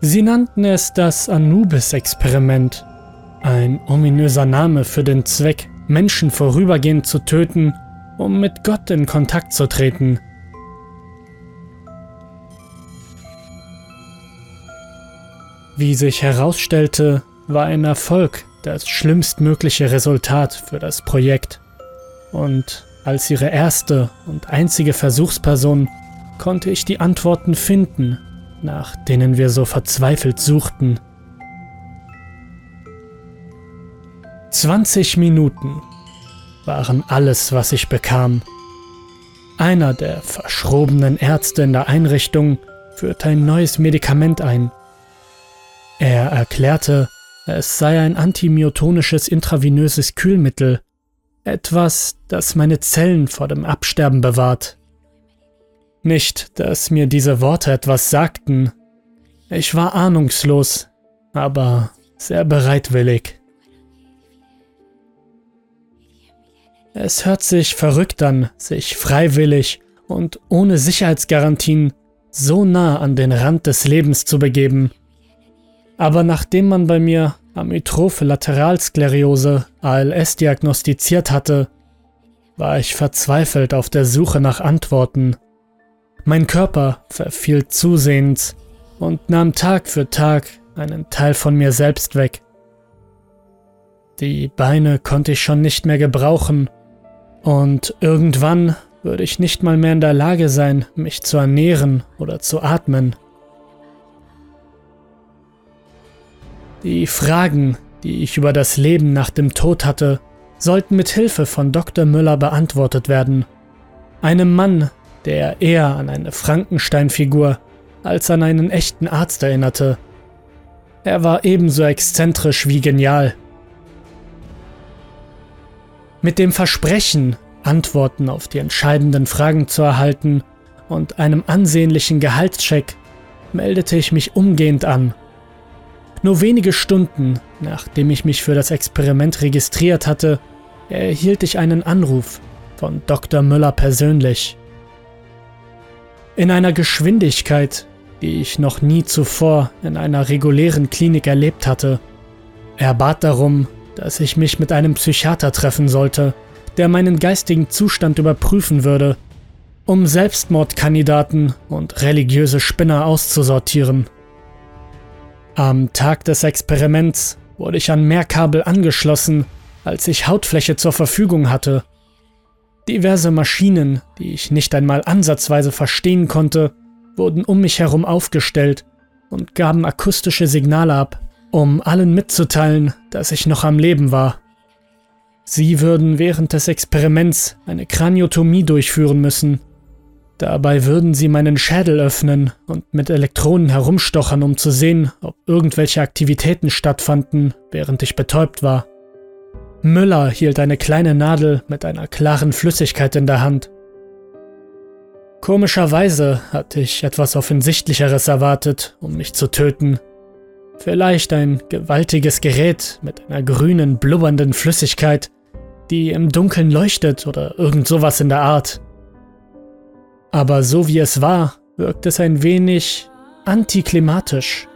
Sie nannten es das Anubis-Experiment, ein ominöser Name für den Zweck, Menschen vorübergehend zu töten, um mit Gott in Kontakt zu treten. Wie sich herausstellte, war ein Erfolg das schlimmstmögliche Resultat für das Projekt. Und als ihre erste und einzige Versuchsperson konnte ich die Antworten finden, nach denen wir so verzweifelt suchten. 20 Minuten waren alles, was ich bekam. Einer der verschrobenen Ärzte in der Einrichtung führte ein neues Medikament ein. Er erklärte, es sei ein antimyotonisches intravenöses Kühlmittel, etwas, das meine Zellen vor dem Absterben bewahrt. Nicht, dass mir diese Worte etwas sagten. Ich war ahnungslos, aber sehr bereitwillig. Es hört sich verrückt an, sich freiwillig und ohne Sicherheitsgarantien so nah an den Rand des Lebens zu begeben. Aber nachdem man bei mir Amyotrophe Lateralsklerose ALS diagnostiziert hatte, war ich verzweifelt auf der Suche nach Antworten. Mein Körper verfiel zusehends und nahm Tag für Tag einen Teil von mir selbst weg. Die Beine konnte ich schon nicht mehr gebrauchen und irgendwann würde ich nicht mal mehr in der Lage sein, mich zu ernähren oder zu atmen. Die Fragen, die ich über das Leben nach dem Tod hatte, sollten mit Hilfe von Dr. Müller beantwortet werden. Einem Mann, der eher an eine Frankenstein-Figur als an einen echten Arzt erinnerte. Er war ebenso exzentrisch wie genial. Mit dem Versprechen, Antworten auf die entscheidenden Fragen zu erhalten und einem ansehnlichen Gehaltscheck, meldete ich mich umgehend an. Nur wenige Stunden, nachdem ich mich für das Experiment registriert hatte, erhielt ich einen Anruf von Dr. Müller persönlich. In einer Geschwindigkeit, die ich noch nie zuvor in einer regulären Klinik erlebt hatte. Er bat darum, dass ich mich mit einem Psychiater treffen sollte, der meinen geistigen Zustand überprüfen würde, um Selbstmordkandidaten und religiöse Spinner auszusortieren. Am Tag des Experiments wurde ich an mehr Kabel angeschlossen, als ich Hautfläche zur Verfügung hatte. Diverse Maschinen, die ich nicht einmal ansatzweise verstehen konnte, wurden um mich herum aufgestellt und gaben akustische Signale ab, um allen mitzuteilen, dass ich noch am Leben war. Sie würden während des Experiments eine Kraniotomie durchführen müssen. Dabei würden sie meinen Schädel öffnen und mit Elektronen herumstochern, um zu sehen, ob irgendwelche Aktivitäten stattfanden, während ich betäubt war. Müller hielt eine kleine Nadel mit einer klaren Flüssigkeit in der Hand. Komischerweise hatte ich etwas Offensichtlicheres erwartet, um mich zu töten. Vielleicht ein gewaltiges Gerät mit einer grünen, blubbernden Flüssigkeit, die im Dunkeln leuchtet oder irgend sowas in der Art. Aber so wie es war, wirkt es ein wenig antiklimatisch.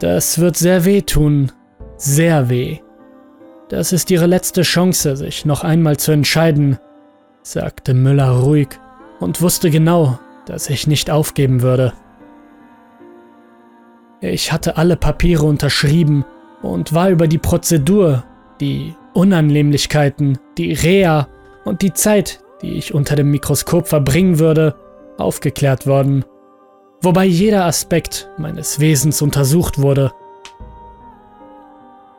Das wird sehr weh tun, sehr weh. Das ist ihre letzte Chance, sich noch einmal zu entscheiden, sagte Müller ruhig und wusste genau, dass ich nicht aufgeben würde. Ich hatte alle Papiere unterschrieben und war über die Prozedur, die Unannehmlichkeiten, die Reha und die Zeit, die ich unter dem Mikroskop verbringen würde, aufgeklärt worden, wobei jeder Aspekt meines Wesens untersucht wurde.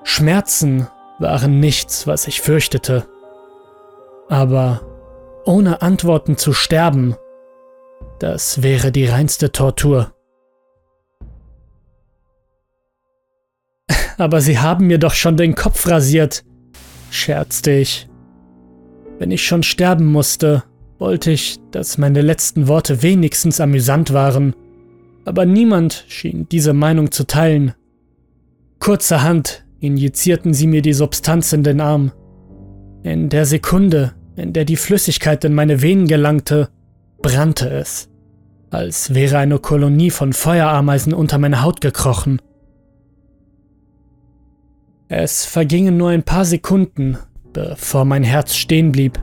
Schmerzen waren nichts, was ich fürchtete. Aber ohne Antworten zu sterben, das wäre die reinste Tortur. Aber Sie haben mir doch schon den Kopf rasiert, scherzte ich. Wenn ich schon sterben musste, wollte ich, dass meine letzten Worte wenigstens amüsant waren, aber niemand schien diese Meinung zu teilen. Kurzerhand injizierten sie mir die Substanz in den Arm. In der Sekunde, in der die Flüssigkeit in meine Venen gelangte, brannte es. als wäre eine Kolonie von Feuerameisen unter meine Haut gekrochen. Es vergingen nur ein paar Sekunden, bevor mein Herz stehen blieb.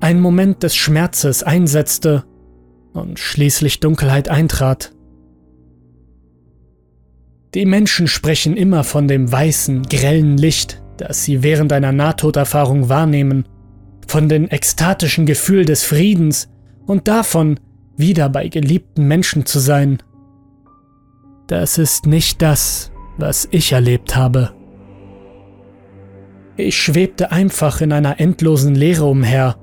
Ein Moment des Schmerzes einsetzte und schließlich Dunkelheit eintrat. Die Menschen sprechen immer von dem weißen, grellen Licht, das sie während einer Nahtoderfahrung wahrnehmen, von dem ekstatischen Gefühl des Friedens und davon, wieder bei geliebten Menschen zu sein. Das ist nicht das, was ich erlebt habe. Ich schwebte einfach in einer endlosen Leere umher,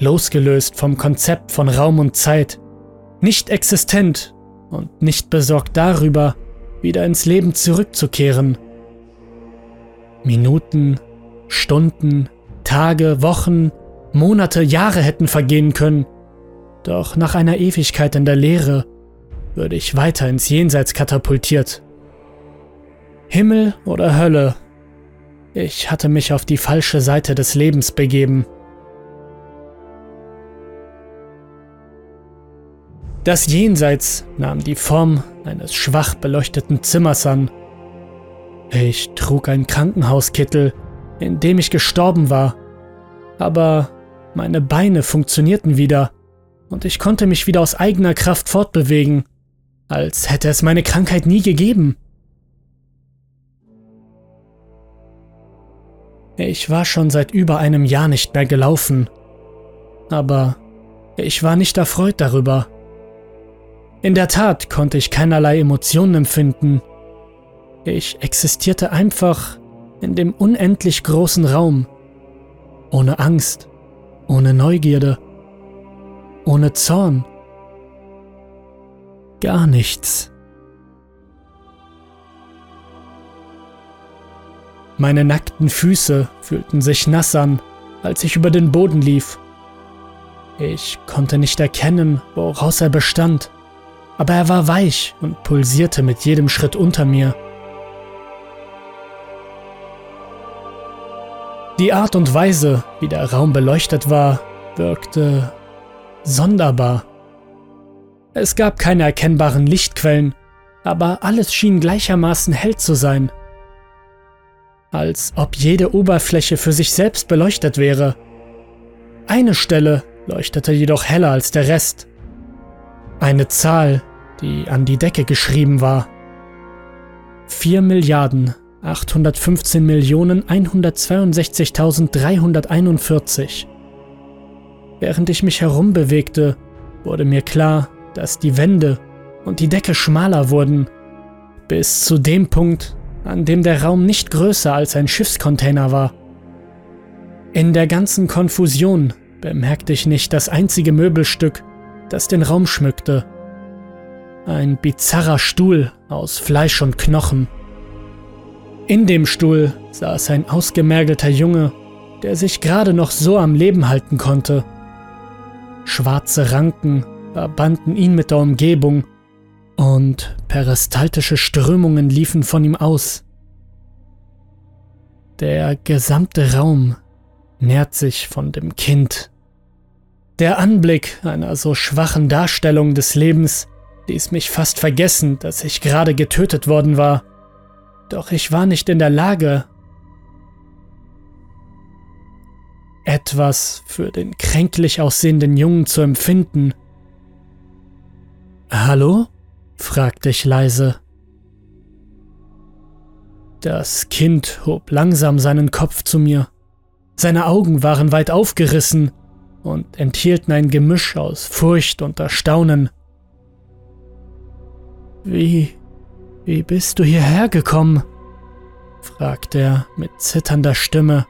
losgelöst vom Konzept von Raum und Zeit, nicht existent und nicht besorgt darüber, wieder ins Leben zurückzukehren. Minuten, Stunden, Tage, Wochen, Monate, Jahre hätten vergehen können, doch nach einer Ewigkeit in der Leere würde ich weiter ins Jenseits katapultiert. Himmel oder Hölle, ich hatte mich auf die falsche Seite des Lebens begeben. Das Jenseits nahm die Form eines schwach beleuchteten Zimmers an. Ich trug einen Krankenhauskittel, in dem ich gestorben war, aber meine Beine funktionierten wieder und ich konnte mich wieder aus eigener Kraft fortbewegen, als hätte es meine Krankheit nie gegeben. Ich war schon seit über einem Jahr nicht mehr gelaufen, aber ich war nicht erfreut darüber. In der Tat konnte ich keinerlei Emotionen empfinden. Ich existierte einfach in dem unendlich großen Raum, ohne Angst, ohne Neugierde ohne Zorn. Gar nichts. Meine nackten Füße fühlten sich nass an, als ich über den Boden lief. Ich konnte nicht erkennen, woraus er bestand, aber er war weich und pulsierte mit jedem Schritt unter mir. Die Art und Weise, wie der Raum beleuchtet war, wirkte sonderbar. Es gab keine erkennbaren Lichtquellen, aber alles schien gleichermaßen hell zu sein. Als ob jede Oberfläche für sich selbst beleuchtet wäre. Eine Stelle leuchtete jedoch heller als der Rest. Eine Zahl, die an die Decke geschrieben war. 4 Milliarden 815 Millionen 162.341. Während ich mich herumbewegte, wurde mir klar, dass die Wände und die Decke schmaler wurden, bis zu dem Punkt, an dem der Raum nicht größer als ein Schiffscontainer war. In der ganzen Konfusion bemerkte ich nicht das einzige Möbelstück, das den Raum schmückte. Ein bizarrer Stuhl aus Fleisch und Knochen. In dem Stuhl saß ein ausgemergelter Junge, der sich gerade noch so am Leben halten konnte. Schwarze Ranken verbanden ihn mit der Umgebung und peristaltische Strömungen liefen von ihm aus. Der gesamte Raum nährt sich von dem Kind. Der Anblick einer so schwachen Darstellung des Lebens ließ mich fast vergessen, dass ich gerade getötet worden war. Doch ich war nicht in der Lage, etwas für den kränklich aussehenden Jungen zu empfinden. Hallo? fragte ich leise. Das Kind hob langsam seinen Kopf zu mir. Seine Augen waren weit aufgerissen und enthielten ein Gemisch aus Furcht und Erstaunen. Wie, wie bist du hierher gekommen? fragte er mit zitternder Stimme.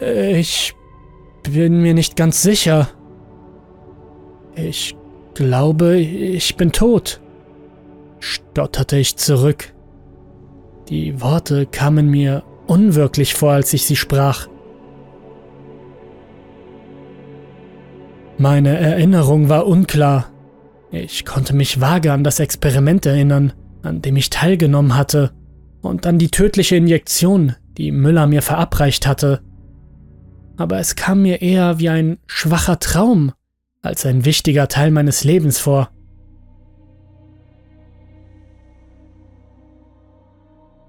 Ich bin mir nicht ganz sicher. Ich glaube, ich bin tot, stotterte ich zurück. Die Worte kamen mir unwirklich vor, als ich sie sprach. Meine Erinnerung war unklar. Ich konnte mich vage an das Experiment erinnern, an dem ich teilgenommen hatte, und an die tödliche Injektion, die Müller mir verabreicht hatte aber es kam mir eher wie ein schwacher Traum, als ein wichtiger Teil meines Lebens vor.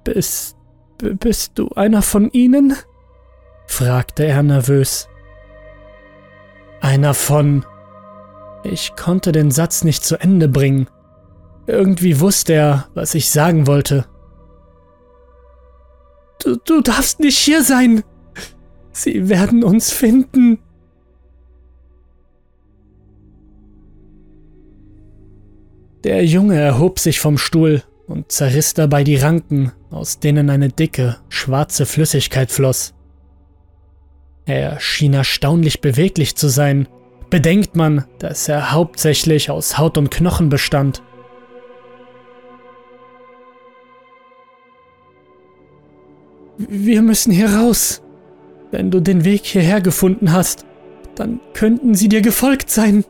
Bist, bist du einer von ihnen? fragte er nervös. Einer von... Ich konnte den Satz nicht zu Ende bringen. Irgendwie wusste er, was ich sagen wollte. Du, du darfst nicht hier sein. Sie werden uns finden. Der Junge erhob sich vom Stuhl und zerriss dabei die Ranken, aus denen eine dicke, schwarze Flüssigkeit floss. Er schien erstaunlich beweglich zu sein, bedenkt man, dass er hauptsächlich aus Haut und Knochen bestand. Wir müssen hier raus. Wenn du den Weg hierher gefunden hast, dann könnten sie dir gefolgt sein.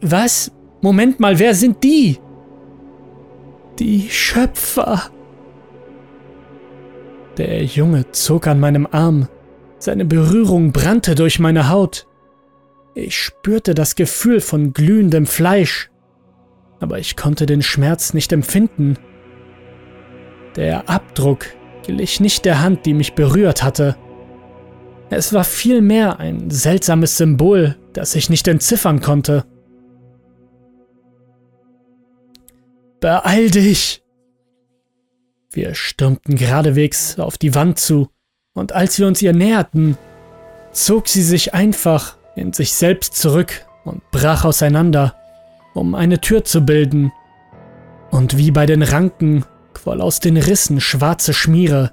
Was? Moment mal, wer sind die? Die Schöpfer. Der Junge zog an meinem Arm. Seine Berührung brannte durch meine Haut. Ich spürte das Gefühl von glühendem Fleisch, aber ich konnte den Schmerz nicht empfinden. Der Abdruck glich nicht der Hand, die mich berührt hatte. Es war vielmehr ein seltsames Symbol, das ich nicht entziffern konnte. Beeil dich! Wir stürmten geradewegs auf die Wand zu, und als wir uns ihr näherten, zog sie sich einfach in sich selbst zurück und brach auseinander, um eine Tür zu bilden. Und wie bei den Ranken quoll aus den Rissen schwarze Schmiere.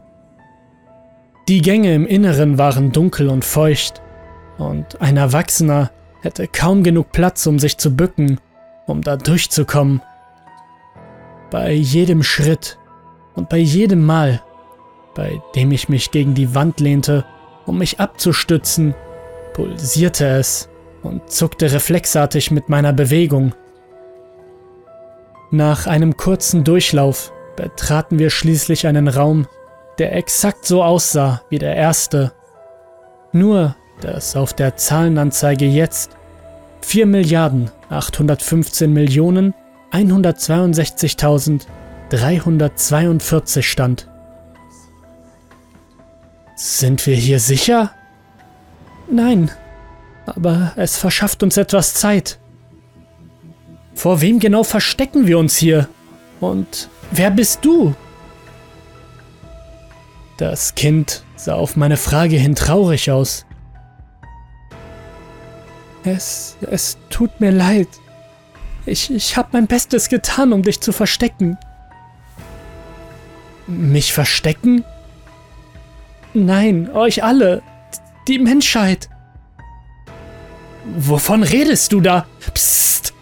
Die Gänge im Inneren waren dunkel und feucht, und ein Erwachsener hätte kaum genug Platz, um sich zu bücken, um da durchzukommen. Bei jedem Schritt und bei jedem Mal, bei dem ich mich gegen die Wand lehnte, um mich abzustützen, pulsierte es und zuckte reflexartig mit meiner Bewegung. Nach einem kurzen Durchlauf betraten wir schließlich einen Raum, der exakt so aussah wie der erste. Nur, dass auf der Zahlenanzeige jetzt 4 Milliarden 815 Millionen 162.342 stand. Sind wir hier sicher? Nein, aber es verschafft uns etwas Zeit. Vor wem genau verstecken wir uns hier? Und wer bist du? Das Kind sah auf meine Frage hin traurig aus. Es, es tut mir leid. Ich, ich habe mein Bestes getan, um dich zu verstecken. Mich verstecken? Nein, euch alle. Die Menschheit. Wovon redest du da? Psst.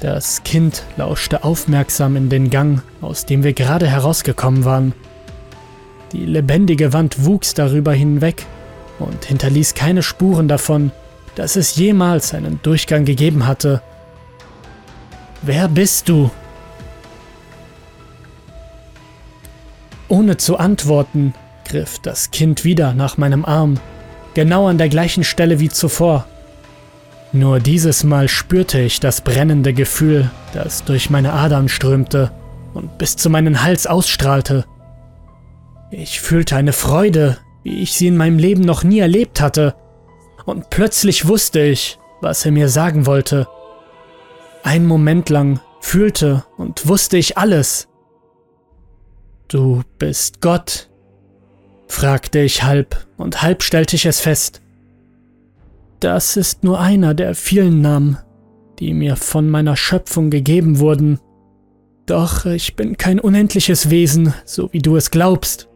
Das Kind lauschte aufmerksam in den Gang, aus dem wir gerade herausgekommen waren. Die lebendige Wand wuchs darüber hinweg und hinterließ keine Spuren davon, dass es jemals einen Durchgang gegeben hatte. Wer bist du? Ohne zu antworten, griff das Kind wieder nach meinem Arm, genau an der gleichen Stelle wie zuvor. Nur dieses Mal spürte ich das brennende Gefühl, das durch meine Adern strömte und bis zu meinen Hals ausstrahlte. Ich fühlte eine Freude, wie ich sie in meinem Leben noch nie erlebt hatte, und plötzlich wusste ich, was er mir sagen wollte. Ein Moment lang fühlte und wusste ich alles, Du bist Gott? fragte ich halb, und halb stellte ich es fest. Das ist nur einer der vielen Namen, die mir von meiner Schöpfung gegeben wurden. Doch ich bin kein unendliches Wesen, so wie du es glaubst.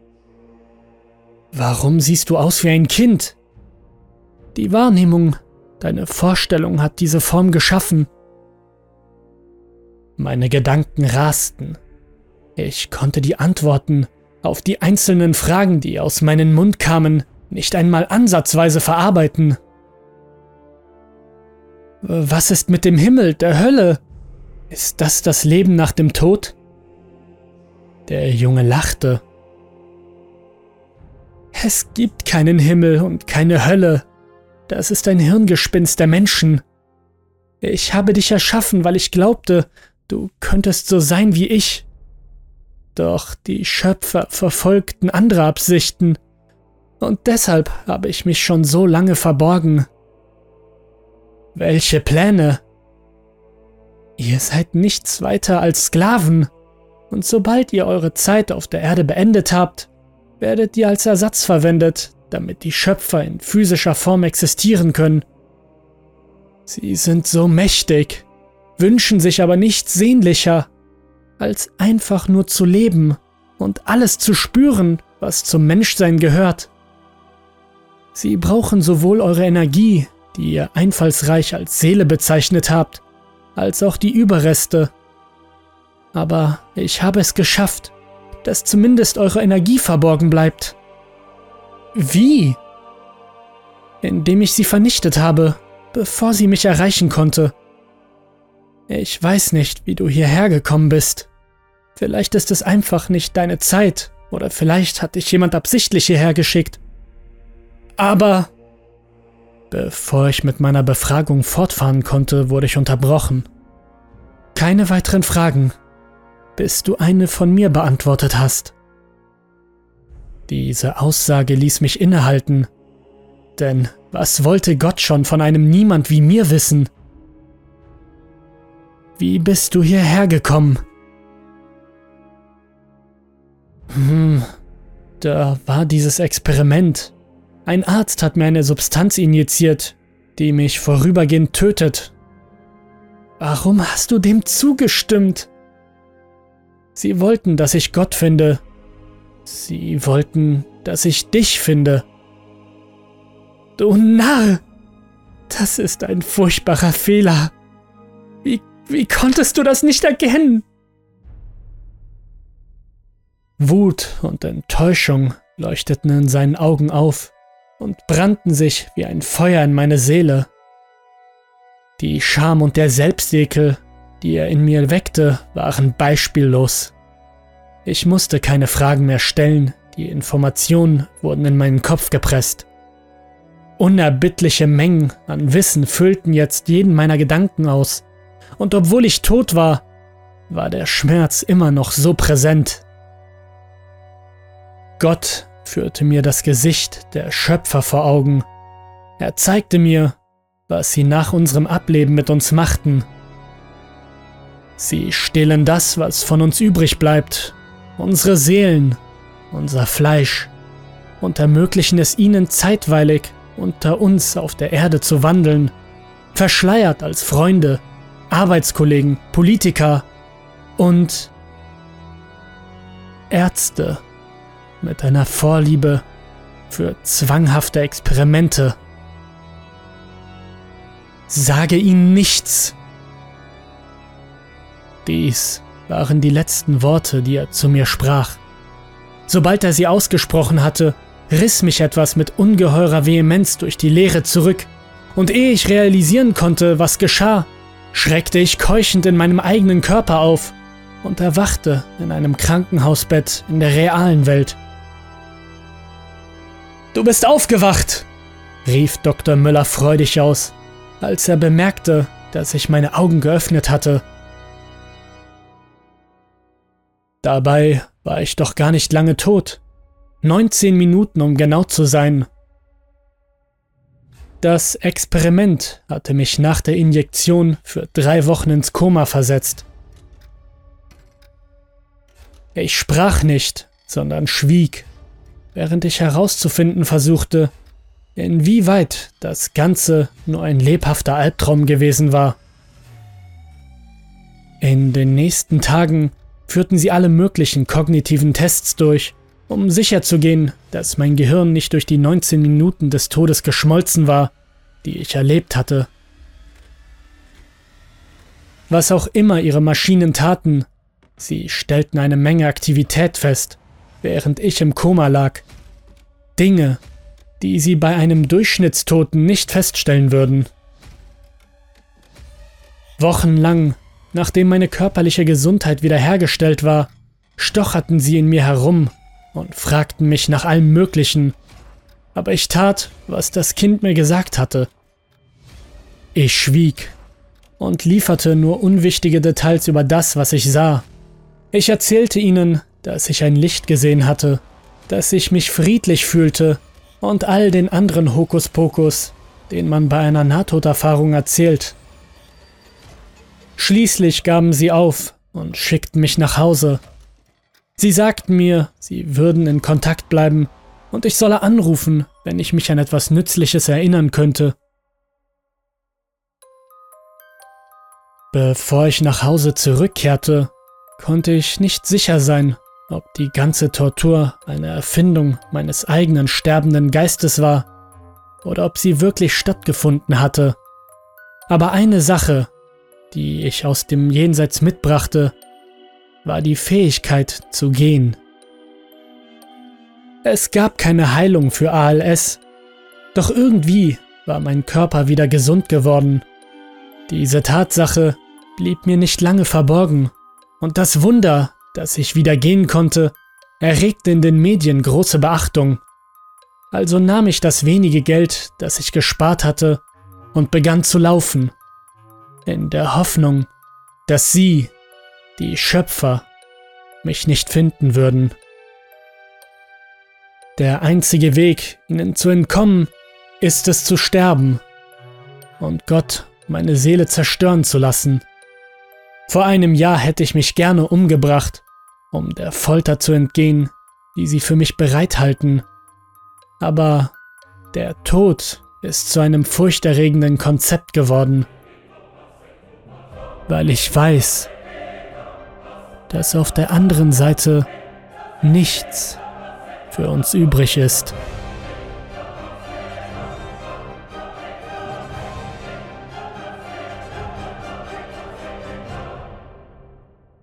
Warum siehst du aus wie ein Kind? Die Wahrnehmung, deine Vorstellung hat diese Form geschaffen. Meine Gedanken rasten, ich konnte die Antworten auf die einzelnen Fragen, die aus meinem Mund kamen, nicht einmal ansatzweise verarbeiten. Was ist mit dem Himmel, der Hölle? Ist das das Leben nach dem Tod? Der Junge lachte. Es gibt keinen Himmel und keine Hölle. Das ist ein Hirngespinst der Menschen. Ich habe dich erschaffen, weil ich glaubte, du könntest so sein wie ich. Doch die Schöpfer verfolgten andere Absichten, und deshalb habe ich mich schon so lange verborgen. Welche Pläne? Ihr seid nichts weiter als Sklaven, und sobald ihr eure Zeit auf der Erde beendet habt, werdet ihr als Ersatz verwendet, damit die Schöpfer in physischer Form existieren können. Sie sind so mächtig, wünschen sich aber nichts sehnlicher, als einfach nur zu leben und alles zu spüren, was zum Menschsein gehört. Sie brauchen sowohl eure Energie, die ihr einfallsreich als Seele bezeichnet habt, als auch die Überreste. Aber ich habe es geschafft, dass zumindest eure Energie verborgen bleibt. Wie? Indem ich sie vernichtet habe, bevor sie mich erreichen konnte. Ich weiß nicht, wie du hierher gekommen bist. Vielleicht ist es einfach nicht deine Zeit, oder vielleicht hat dich jemand absichtlich hierher geschickt. Aber... Bevor ich mit meiner Befragung fortfahren konnte, wurde ich unterbrochen. Keine weiteren Fragen, bis du eine von mir beantwortet hast. Diese Aussage ließ mich innehalten, denn was wollte Gott schon von einem Niemand wie mir wissen? Wie bist du hierher gekommen? Hm, da war dieses Experiment. Ein Arzt hat mir eine Substanz injiziert, die mich vorübergehend tötet. Warum hast du dem zugestimmt? Sie wollten, dass ich Gott finde. Sie wollten, dass ich dich finde. Du Narr! Das ist ein furchtbarer Fehler. Wie, konntest du das nicht erkennen? Wut und Enttäuschung leuchteten in seinen Augen auf und brannten sich wie ein Feuer in meine Seele. Die Scham und der Selbstekel, die er in mir weckte, waren beispiellos. Ich musste keine Fragen mehr stellen, die Informationen wurden in meinen Kopf gepresst. Unerbittliche Mengen an Wissen füllten jetzt jeden meiner Gedanken aus, und obwohl ich tot war, war der Schmerz immer noch so präsent. Gott führte mir das Gesicht der Schöpfer vor Augen. Er zeigte mir, was sie nach unserem Ableben mit uns machten. Sie stehlen das, was von uns übrig bleibt, unsere Seelen, unser Fleisch, und ermöglichen es ihnen zeitweilig unter uns auf der Erde zu wandeln, verschleiert als Freunde, Arbeitskollegen, Politiker und Ärzte mit einer Vorliebe für zwanghafte Experimente. Sage ihnen nichts. Dies waren die letzten Worte, die er zu mir sprach. Sobald er sie ausgesprochen hatte, riss mich etwas mit ungeheurer Vehemenz durch die Leere zurück, und ehe ich realisieren konnte, was geschah, schreckte ich keuchend in meinem eigenen Körper auf und erwachte in einem Krankenhausbett in der realen Welt. Du bist aufgewacht, rief Dr. Müller freudig aus, als er bemerkte, dass ich meine Augen geöffnet hatte. Dabei war ich doch gar nicht lange tot. 19 Minuten, um genau zu sein. Das Experiment hatte mich nach der Injektion für drei Wochen ins Koma versetzt. Ich sprach nicht, sondern schwieg während ich herauszufinden versuchte, inwieweit das Ganze nur ein lebhafter Albtraum gewesen war. In den nächsten Tagen führten sie alle möglichen kognitiven Tests durch, um sicherzugehen, dass mein Gehirn nicht durch die 19 Minuten des Todes geschmolzen war, die ich erlebt hatte. Was auch immer ihre Maschinen taten, sie stellten eine Menge Aktivität fest, während ich im Koma lag. Dinge, die sie bei einem Durchschnittstoten nicht feststellen würden. Wochenlang, nachdem meine körperliche Gesundheit wiederhergestellt war, stocherten sie in mir herum und fragten mich nach allem Möglichen, aber ich tat, was das Kind mir gesagt hatte. Ich schwieg und lieferte nur unwichtige Details über das, was ich sah. Ich erzählte ihnen, dass ich ein Licht gesehen hatte, dass ich mich friedlich fühlte und all den anderen Hokuspokus, den man bei einer Nahtoderfahrung erzählt. Schließlich gaben sie auf und schickten mich nach Hause. Sie sagten mir, sie würden in Kontakt bleiben und ich solle anrufen, wenn ich mich an etwas Nützliches erinnern könnte. Bevor ich nach Hause zurückkehrte, konnte ich nicht sicher sein, ob die ganze Tortur eine Erfindung meines eigenen sterbenden Geistes war oder ob sie wirklich stattgefunden hatte. Aber eine Sache, die ich aus dem Jenseits mitbrachte, war die Fähigkeit zu gehen. Es gab keine Heilung für ALS, doch irgendwie war mein Körper wieder gesund geworden. Diese Tatsache blieb mir nicht lange verborgen, und das Wunder, dass ich wieder gehen konnte, erregte in den Medien große Beachtung. Also nahm ich das wenige Geld, das ich gespart hatte, und begann zu laufen, in der Hoffnung, dass Sie, die Schöpfer, mich nicht finden würden. Der einzige Weg, ihnen zu entkommen, ist es zu sterben und Gott meine Seele zerstören zu lassen. Vor einem Jahr hätte ich mich gerne umgebracht, um der Folter zu entgehen, die sie für mich bereithalten. Aber der Tod ist zu einem furchterregenden Konzept geworden, weil ich weiß, dass auf der anderen Seite nichts für uns übrig ist.